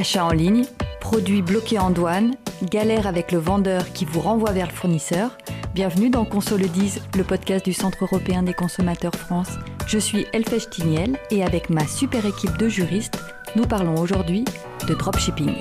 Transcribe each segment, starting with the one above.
Achat en ligne, produits bloqués en douane, galère avec le vendeur qui vous renvoie vers le fournisseur. Bienvenue dans Console 10, le podcast du Centre européen des consommateurs France. Je suis Elfèche Tiniel et avec ma super équipe de juristes, nous parlons aujourd'hui de dropshipping.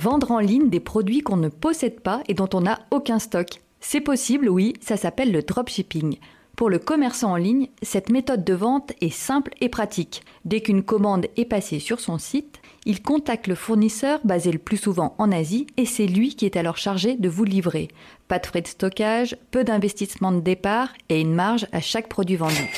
Vendre en ligne des produits qu'on ne possède pas et dont on n'a aucun stock. C'est possible, oui, ça s'appelle le dropshipping. Pour le commerçant en ligne, cette méthode de vente est simple et pratique. Dès qu'une commande est passée sur son site, il contacte le fournisseur basé le plus souvent en Asie et c'est lui qui est alors chargé de vous livrer. Pas de frais de stockage, peu d'investissement de départ et une marge à chaque produit vendu.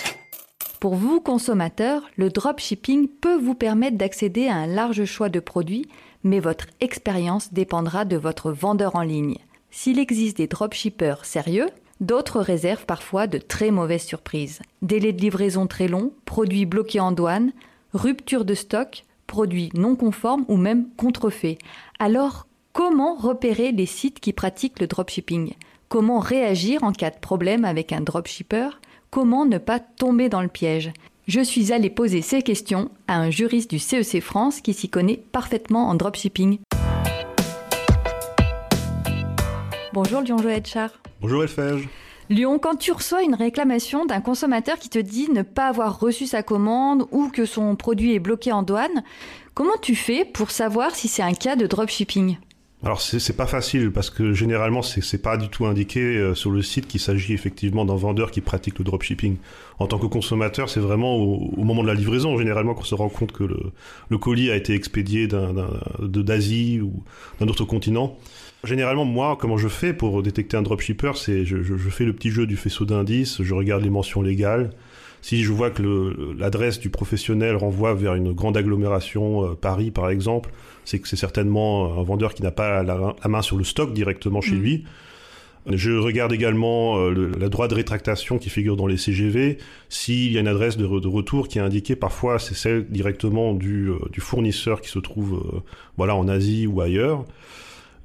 Pour vous, consommateurs, le dropshipping peut vous permettre d'accéder à un large choix de produits, mais votre expérience dépendra de votre vendeur en ligne. S'il existe des dropshippers sérieux, D'autres réservent parfois de très mauvaises surprises. Délais de livraison très longs, produits bloqués en douane, rupture de stock, produits non conformes ou même contrefaits. Alors, comment repérer les sites qui pratiquent le dropshipping? Comment réagir en cas de problème avec un dropshipper? Comment ne pas tomber dans le piège? Je suis allée poser ces questions à un juriste du CEC e France qui s'y connaît parfaitement en dropshipping. Bonjour Lyon-Joël Char. Bonjour Elfège. Lyon, quand tu reçois une réclamation d'un consommateur qui te dit ne pas avoir reçu sa commande ou que son produit est bloqué en douane, comment tu fais pour savoir si c'est un cas de dropshipping? Alors c'est pas facile parce que généralement c'est pas du tout indiqué euh, sur le site qu'il s'agit effectivement d'un vendeur qui pratique le dropshipping. En tant que consommateur, c'est vraiment au, moment de la livraison généralement qu'on se rend compte que le, le colis a été expédié d'Asie ou d'un autre continent. Généralement, moi, comment je fais pour détecter un dropshipper, c'est je, je, fais le petit jeu du faisceau d'indices, je regarde les mentions légales. Si je vois que l'adresse du professionnel renvoie vers une grande agglomération, euh, Paris par exemple, c'est que c'est certainement un vendeur qui n'a pas la, main sur le stock directement chez mm. lui. Je regarde également euh, le, la droite de rétractation qui figure dans les CGV. S'il y a une adresse de, retour qui est indiquée, parfois c'est celle directement du, euh, du, fournisseur qui se trouve voilà, en Asie ou ailleurs.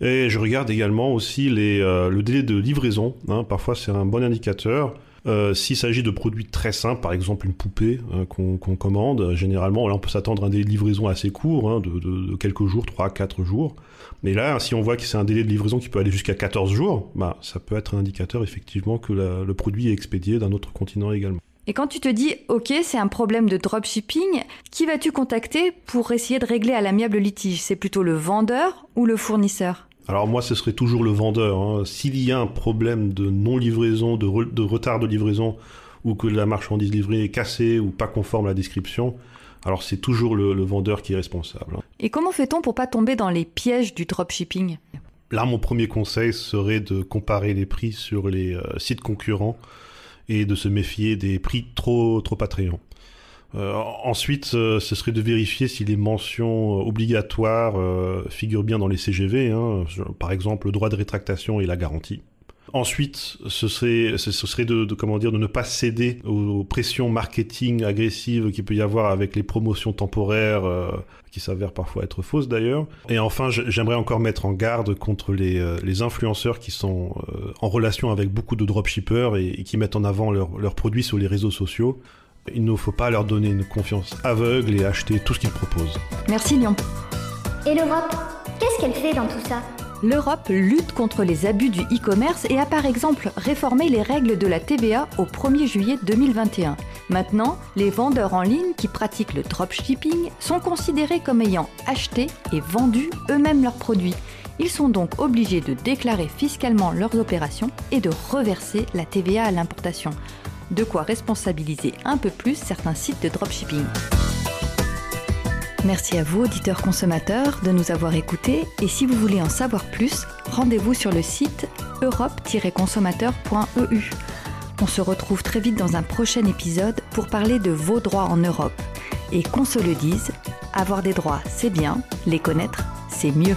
Et je regarde également aussi les, euh, le délai de livraison. Hein. Parfois, c'est un bon indicateur. Euh, S'il s'agit de produits très simples, par exemple une poupée hein, qu'on commande, généralement, là, on peut s'attendre à un délai de livraison assez court, hein, de, quelques jours, 3-4 jours. Mais là, si on voit que c'est un délai de livraison qui peut aller jusqu'à 14 jours, bah, ça peut être un indicateur effectivement que le produit est expédié d'un autre continent également. Et quand tu te dis, OK, c'est un problème de dropshipping, qui vas-tu contacter pour essayer de régler à l'amiable litige? C'est plutôt le vendeur ou le fournisseur? Alors moi, ce serait toujours le vendeur. Hein. S'il y a un problème de non-livraison, de, retard de livraison, ou que la marchandise livrée est cassée ou pas conforme à la description, alors c'est toujours le, vendeur qui est responsable. Hein. Et comment fait-on pour pas tomber dans les pièges du dropshipping? Là, mon premier conseil serait de comparer les prix sur les euh, sites concurrents et de se méfier des prix trop trop attrayants. Euh, ensuite, euh, ce serait de vérifier si les mentions euh, obligatoires figurent bien dans les CGV, hein, par exemple le droit de rétractation et la garantie. Ensuite, ce serait, ce serait de, comment dire, de ne pas céder aux pressions marketing agressives qu'il peut y avoir avec les promotions temporaires qui s'avèrent parfois être fausses d'ailleurs. Et enfin, j'aimerais encore mettre en garde contre les, les influenceurs qui sont en relation avec beaucoup de dropshippers et, et qui mettent en avant leurs produits sur les réseaux sociaux. Il ne faut pas leur donner une confiance aveugle et acheter tout ce qu'ils proposent. Merci Lyon. Et l'Europe Qu'est-ce qu'elle fait dans tout ça? L'Europe lutte contre les abus du e-commerce et a par exemple réformé les règles de la TVA au 1er juillet 2021. Maintenant, les vendeurs en ligne qui pratiquent le dropshipping sont considérés comme ayant acheté et vendu eux-mêmes leurs produits. Ils sont donc obligés de déclarer fiscalement leurs opérations et de reverser la TVA à l'importation de quoi responsabiliser un peu plus certains sites de dropshipping. Merci à vous, auditeurs consommateurs, de nous avoir écoutés et si vous voulez en savoir plus, rendez-vous sur le site europe-consommateur.eu. On se retrouve très vite dans un prochain épisode pour parler de vos droits en Europe. Et qu'on se le dise, avoir des droits, c'est bien, les connaître, c'est mieux.